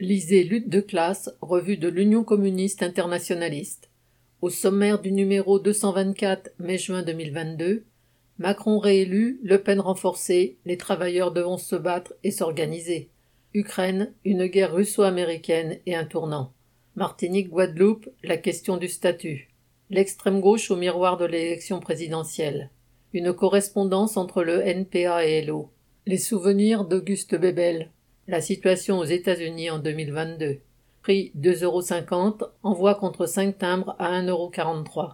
Lisez Lutte de classe, revue de l'Union communiste internationaliste. Au sommaire du numéro 224 mai-juin 2022, Macron réélu, Le Pen renforcée, les travailleurs devront se battre et s'organiser. Ukraine, une guerre russo-américaine et un tournant. Martinique-Guadeloupe, la question du statut. L'extrême gauche au miroir de l'élection présidentielle. Une correspondance entre le NPA et LO. Les souvenirs d'Auguste Bebel. La situation aux États-Unis en 2022. Prix 2,50€, envoi contre 5 timbres à 1,43€.